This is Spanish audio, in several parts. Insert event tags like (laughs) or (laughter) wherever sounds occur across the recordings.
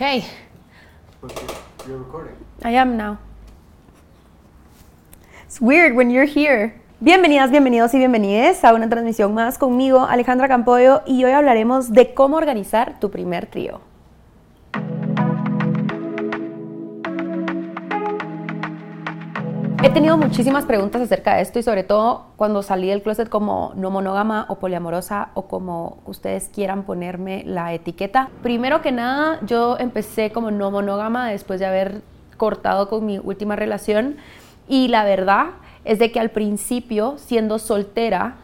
Okay. You're recording. I am now. It's weird when you're here. Bienvenidas, bienvenidos y bienvenidas a una transmisión más conmigo, Alejandra Campoyo, y hoy hablaremos de cómo organizar tu primer trío. He tenido muchísimas preguntas acerca de esto y sobre todo cuando salí del closet como no monógama o poliamorosa o como ustedes quieran ponerme la etiqueta. Primero que nada, yo empecé como no monógama después de haber cortado con mi última relación y la verdad es de que al principio, siendo soltera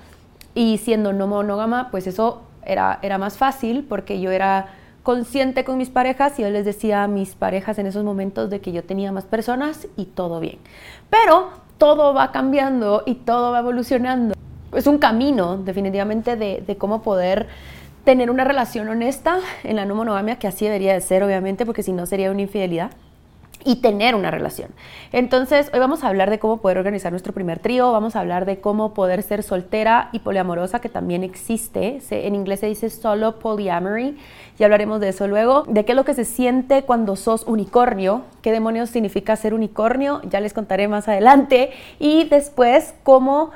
y siendo no monógama, pues eso era, era más fácil porque yo era consciente con mis parejas y yo les decía a mis parejas en esos momentos de que yo tenía más personas y todo bien. Pero todo va cambiando y todo va evolucionando. Es un camino definitivamente de, cómo poder tener una relación honesta en la no monogamia, que así debería de ser obviamente, porque si no sería una infidelidad y tener una relación. Entonces, hoy vamos a hablar de cómo poder organizar nuestro primer trío, vamos a hablar de cómo poder ser soltera y poliamorosa, que también existe. en inglés se dice solo polyamory, y hablaremos de eso luego. De qué es lo que se siente cuando sos unicornio, qué demonios significa ser unicornio, ya les contaré más adelante. Y después, cómo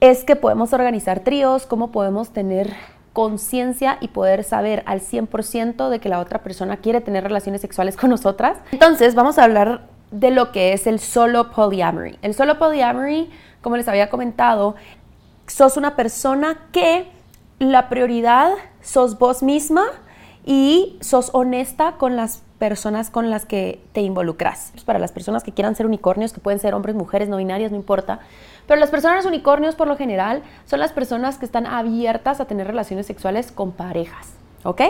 es que podemos organizar tríos, cómo podemos tener conciencia y poder saber al 100% de que la otra persona quiere tener relaciones sexuales con nosotras. Entonces vamos a hablar de lo que es el solo polyamory. El solo polyamory, como les había comentado, sos una persona que la prioridad sos vos misma y sos honesta con las personas con las que te involucras. Para las personas que quieran ser unicornios, que pueden ser hombres, mujeres, no binarias, no importa, pero las personas unicornios, por lo general, son las personas que están abiertas a tener relaciones sexuales con parejas. ¿Ok?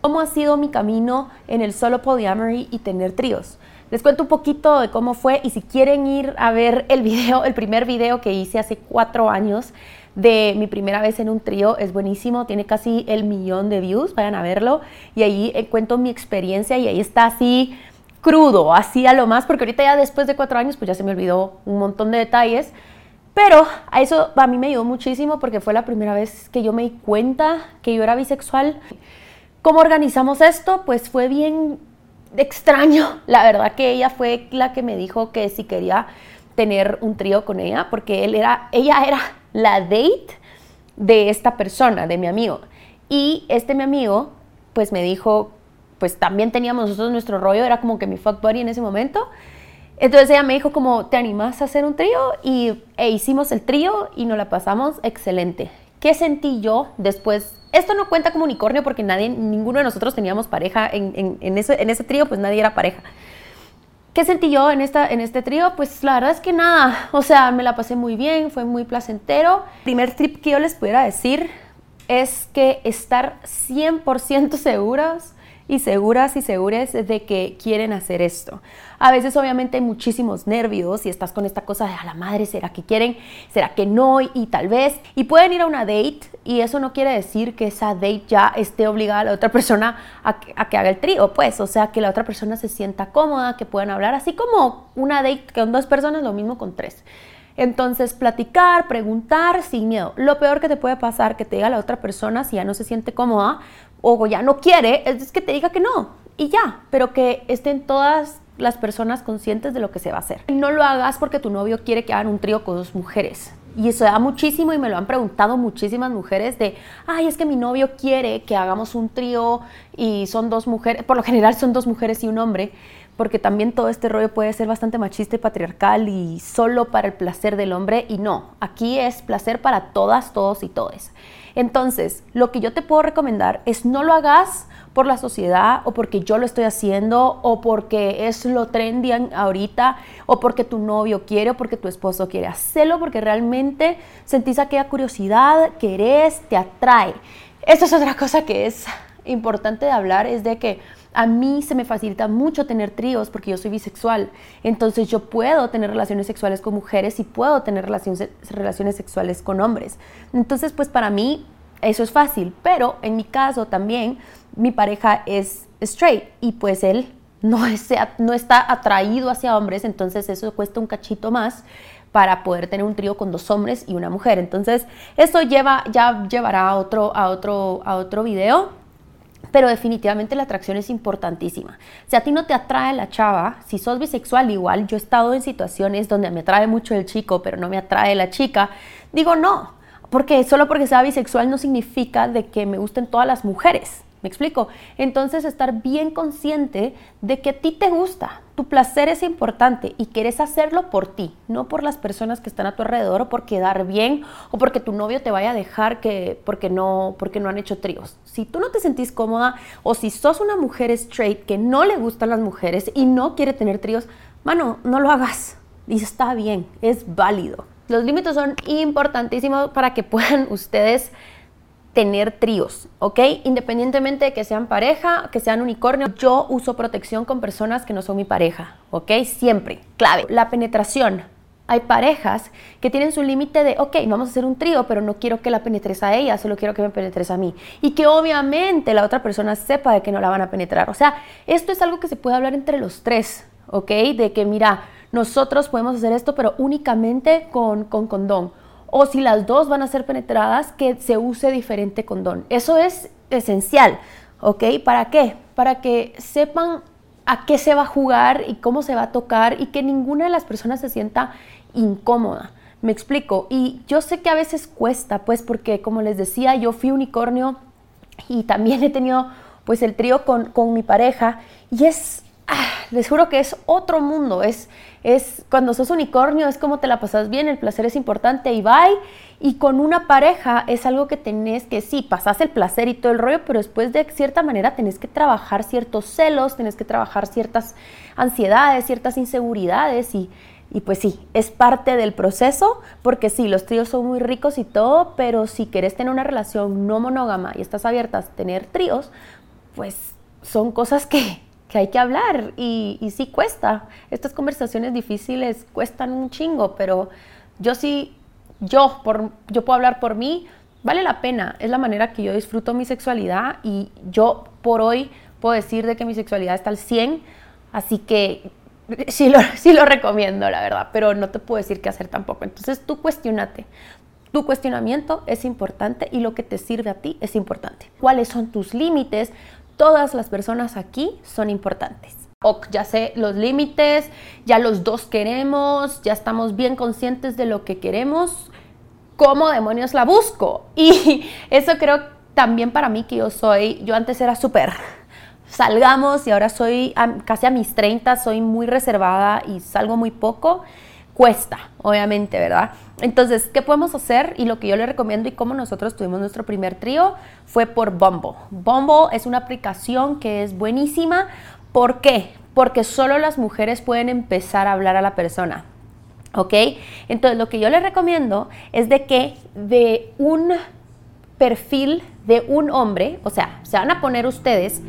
¿Cómo ha sido mi camino en el solo polyamory y tener tríos? Les cuento un poquito de cómo fue y si quieren ir a ver el video, el primer video que hice hace cuatro años de mi primera vez en un trío, es buenísimo, tiene casi el millón de views, vayan a verlo y ahí eh, cuento mi experiencia y ahí está así crudo, así a lo más, porque ahorita ya después de cuatro años pues ya se me olvidó un montón de detalles, pero a eso a mí me ayudó muchísimo porque fue la primera vez que yo me di cuenta que yo era bisexual. ¿Cómo organizamos esto? Pues fue bien extraño. La verdad que ella fue la que me dijo que si quería tener un trío con ella, porque él era, ella era la date de esta persona, de mi amigo. Y este mi amigo, pues me dijo, pues también teníamos nosotros nuestro rollo, era como que mi fuck buddy en ese momento. Entonces ella me dijo como, ¿te animas a hacer un trío? Y e hicimos el trío y nos la pasamos excelente. ¿Qué sentí yo después? Esto no cuenta como unicornio porque nadie, ninguno de nosotros teníamos pareja en, en, ese, en ese trío, pues nadie era pareja. ¿Qué sentí yo en, esta, en este trío? Pues la verdad es que nada, o sea, me la pasé muy bien, fue muy placentero. El primer trip que yo les pudiera decir es que estar 100% seguros y seguras y segures de que quieren hacer esto. A veces obviamente hay muchísimos nervios y estás con esta cosa de a la madre, ¿será que quieren? ¿Será que no? Y, tal vez. Y pueden ir a una date y eso no quiere decir que esa date ya esté obligada a la otra persona a que, haga el trío, pues. O sea, que la otra persona se sienta cómoda, que puedan hablar, así como una date con dos personas, lo mismo con tres. Entonces, platicar, preguntar sin miedo. Lo peor que te puede pasar que te diga la otra persona si ya no se siente cómoda o ya no quiere, es que te diga que no y ya, pero que estén todas las personas conscientes de lo que se va a hacer. No lo hagas porque tu novio quiere que hagan un trío con dos mujeres. Y eso da muchísimo y me lo han preguntado muchísimas mujeres de, ay, es que mi novio quiere que hagamos un trío y son dos mujeres, por lo general son dos mujeres y un hombre, porque también todo este rollo puede ser bastante machista y patriarcal y solo para el placer del hombre y no, aquí es placer para todas, todos y todes. Entonces, lo que yo te puedo recomendar es no lo hagas por la sociedad o porque yo lo estoy haciendo o porque es lo trendy ahorita o porque tu novio quiere o porque tu esposo quiere. hacerlo porque realmente sentís aquella curiosidad, querés, te atrae. Esto es otra cosa que es importante de hablar, es de que a mí se me facilita mucho tener tríos porque yo soy bisexual. Entonces yo puedo tener relaciones sexuales con mujeres y puedo tener relaciones, relaciones sexuales con hombres. Entonces pues para mí eso es fácil. Pero en mi caso también mi pareja es straight y pues él no, (laughs) es, no está atraído hacia hombres. Entonces eso cuesta un cachito más para poder tener un trío con dos hombres y una mujer. Entonces, eso lleva, ya llevará a otro, a otro, a otro video pero definitivamente la atracción es importantísima. Si a ti no te atrae la chava, si sos bisexual igual, yo he estado en situaciones donde me atrae mucho el chico, pero no me atrae la chica, digo no, porque solo porque sea bisexual no significa de que me gusten todas las mujeres. ¿Me explico? Entonces estar bien consciente de que a ti te gusta, tu placer es importante y quieres hacerlo por ti, no por las personas que están a tu alrededor o por quedar bien o porque tu novio te vaya a dejar que porque no porque no han hecho tríos. Si tú no te sentís cómoda o si sos una mujer straight que no le gustan las mujeres y no quiere tener tríos, mano, no lo hagas. Y está bien, es válido. Los límites son importantísimos para que puedan ustedes tener tríos, ¿ok? Independientemente de que sean pareja, que sean unicornio, yo uso protección con personas que no son mi pareja, ¿ok? Siempre, clave. La penetración. Hay parejas que tienen su límite de, ok, vamos a hacer un trío, pero no quiero que la penetres a ella, solo quiero que me penetres a mí. Y que obviamente la otra persona sepa de que no la van a penetrar. O sea, esto es algo que se puede hablar entre los tres, ¿ok? De que, mira, nosotros podemos hacer esto, pero únicamente con, con condón o si las dos van a ser penetradas, que se use diferente condón. Eso es esencial, ¿ok? ¿Para qué? Para que sepan a qué se va a jugar y cómo se va a tocar y que ninguna de las personas se sienta incómoda. Me explico. Y yo sé que a veces cuesta, pues porque como les decía, yo fui unicornio y también he tenido pues el trío con, con mi pareja y es les juro que es otro mundo, es, es cuando sos unicornio, es como te la pasas bien, el placer es importante y bye. Y con una pareja es algo que tenés que, sí, pasás el placer y todo el rollo, pero después de cierta manera tenés que trabajar ciertos celos, tenés que trabajar ciertas ansiedades, ciertas inseguridades y, y pues sí, es parte del proceso, porque sí, los tríos son muy ricos y todo, pero si querés tener una relación no monógama y estás abierta a tener tríos, pues son cosas que, que hay que hablar y, y sí cuesta. Estas conversaciones difíciles cuestan un chingo, pero yo sí, yo, por, yo puedo hablar por mí, vale la pena. Es la manera que yo disfruto mi sexualidad y yo por hoy puedo decir de que mi sexualidad está al 100, así que (laughs) sí lo, sí lo recomiendo, la verdad, pero no te puedo decir qué hacer tampoco. Entonces tú cuestionate. Tu cuestionamiento es importante y lo que te sirve a ti es importante. ¿Cuáles son tus límites? Todas las personas aquí son importantes. O ya sé los límites, ya los dos queremos, ya estamos bien conscientes de lo que queremos, ¿cómo demonios la busco? (laughs) Y eso creo también para mí que yo soy, yo antes era súper salgamos y ahora soy casi a mis 30, soy muy reservada y salgo muy poco cuesta, obviamente, ¿verdad? Entonces, ¿qué podemos hacer? Y lo que yo le recomiendo y cómo nosotros tuvimos nuestro primer trío fue por Bumble. Bumble es una aplicación que es buenísima. ¿Por qué? Porque solo las mujeres pueden empezar a hablar a la persona. ¿Ok? Entonces, lo que yo les recomiendo es de que de un perfil de un hombre, o sea, se van a poner ustedes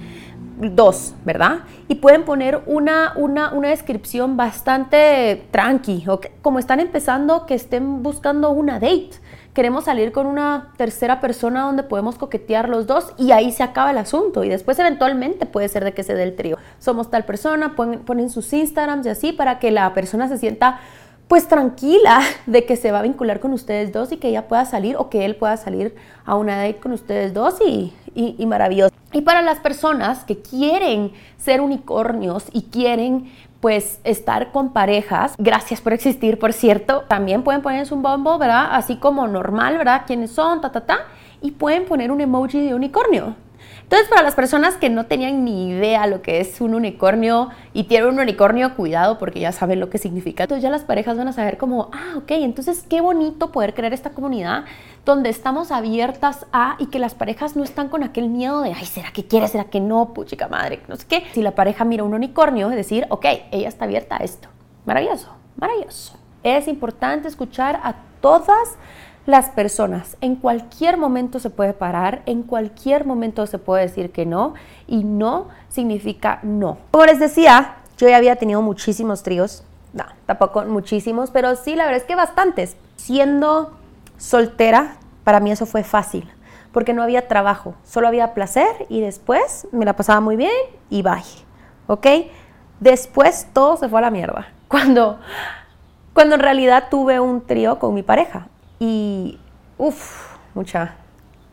dos, ¿verdad? Y pueden poner una, una, una descripción bastante tranqui, o como están empezando, que estén buscando una date. Queremos salir con una tercera persona donde podemos coquetear los dos y ahí se acaba el asunto. Y después eventualmente puede ser de que se dé el trío. Somos tal persona, ponen, ponen sus Instagrams y así para que la persona se sienta pues tranquila (laughs) de que se va a vincular con ustedes dos y que ella pueda salir o que él pueda salir a una date con ustedes dos y, y, maravilloso. Y para las personas que quieren ser unicornios y quieren pues estar con parejas, gracias por existir, por cierto, también pueden ponerse un bombo, ¿verdad? Así como normal, ¿verdad? ¿Quiénes son? Ta, ta, ta. Y pueden poner un emoji de unicornio. Entonces, para las personas que no tenían ni idea lo que es un unicornio y tienen un unicornio, cuidado porque ya saben lo que significa. Entonces ya las parejas van a saber como, ah, ok, entonces qué bonito poder crear esta comunidad donde estamos abiertas a y que las parejas no están con aquel miedo de, ay, ¿será que quiere? ¿Será que no? Puchica madre, no sé qué. Si la pareja mira un unicornio, es decir, ok, ella está abierta a esto. Maravilloso, maravilloso. Es importante escuchar a todas las personas. En cualquier momento se puede parar, en cualquier momento se puede decir que no y no significa no. Como les decía, yo ya había tenido muchísimos tríos, no, tampoco muchísimos, pero sí, la verdad es que bastantes. Siendo soltera, para mí eso fue fácil, porque no había trabajo, solo había placer y después me la pasaba muy bien y bye, ¿ok? Después todo se fue a la mierda, (laughs) cuando, cuando en realidad tuve un trío con mi pareja y, uff, mucha,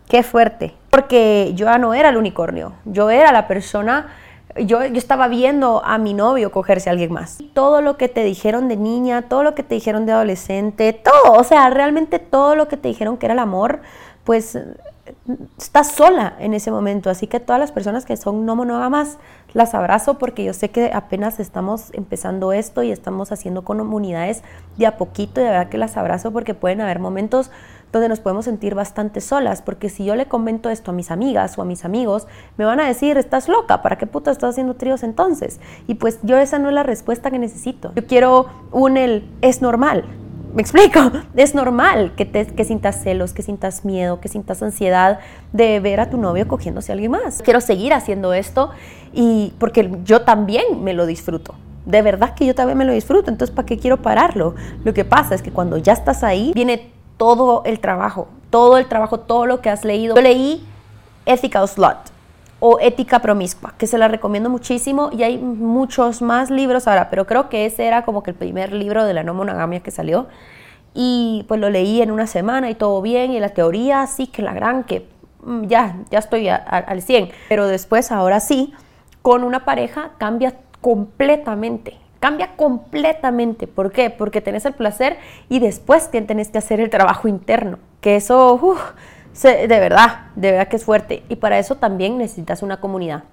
qué fuerte, Porque yo ya no era el unicornio, yo era la persona yo, yo, estaba viendo a mi novio cogerse a alguien más. Todo lo que te dijeron de niña, todo lo que te dijeron de adolescente, todo, o sea, realmente todo lo que te dijeron que era el amor, pues estás sola en ese momento. Así que todas las personas que son no monógamas, las abrazo porque yo sé que apenas estamos empezando esto y estamos haciendo comunidades de a poquito y de verdad que las abrazo porque pueden haber momentos donde nos podemos sentir bastante solas, porque si yo le comento esto a mis amigas o a mis amigos, me van a decir, estás loca, ¿para qué puta estás haciendo tríos entonces? Y pues yo esa no es la respuesta que necesito. Yo quiero un el, es normal. Me explico, (laughs) es normal que, te, que sientas celos, que sientas miedo, que sientas ansiedad de ver a tu novio cogiéndose a alguien más. Quiero seguir haciendo esto y porque yo también me lo disfruto de verdad que yo también me lo disfruto, entonces ¿para qué quiero pararlo? Lo que pasa es que cuando ya estás ahí, viene todo el trabajo, todo el trabajo, todo lo que has leído. Yo leí Ethical Slut o Ética Promiscua, que se la recomiendo muchísimo y hay muchos más libros ahora, pero creo que ese era como que el primer libro de la no monogamia que salió y pues lo leí en una semana y todo bien y la teoría sí que la gran que mm, ya, ya estoy al 100, pero después ahora sí, con una pareja cambia completamente Cambia completamente. ¿Por qué? Porque tenés el placer y después tenés que hacer el trabajo interno. Que eso, de verdad, de verdad que es fuerte. Y para eso también necesitas una comunidad.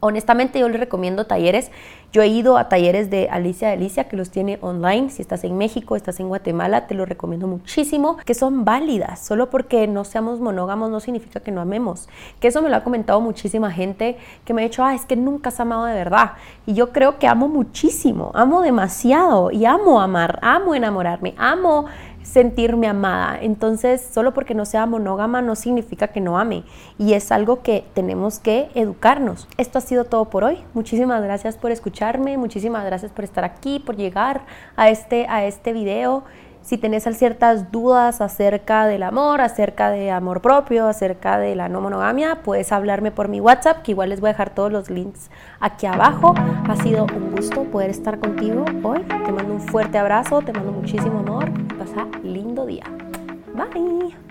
Honestamente yo les recomiendo talleres. Yo he ido a talleres de Alicia Alicia que los tiene online. Si estás en México, estás en Guatemala, te los recomiendo muchísimo, que son válidas. Solo porque no seamos monógamos no significa que no amemos. Que eso me lo ha comentado muchísima gente que me ha dicho, ah, es que nunca has amado de verdad. Y yo creo que amo muchísimo, amo demasiado y amo amar, amo enamorarme, amo sentirme amada. Entonces, solo porque no sea monógama no significa que no ame. Y es algo que tenemos que educarnos. Esto ha sido todo por hoy. Muchísimas gracias por escucharme, muchísimas gracias por estar aquí, por llegar a este, a este video. Si tenés ciertas dudas acerca del amor, acerca de amor propio, acerca de la no monogamia, puedes hablarme por mi WhatsApp, que igual les voy a dejar todos los links aquí abajo. Ha sido un gusto poder estar contigo hoy. Te mando un fuerte abrazo, te mando muchísimo amor. Pasa lindo día. Bye.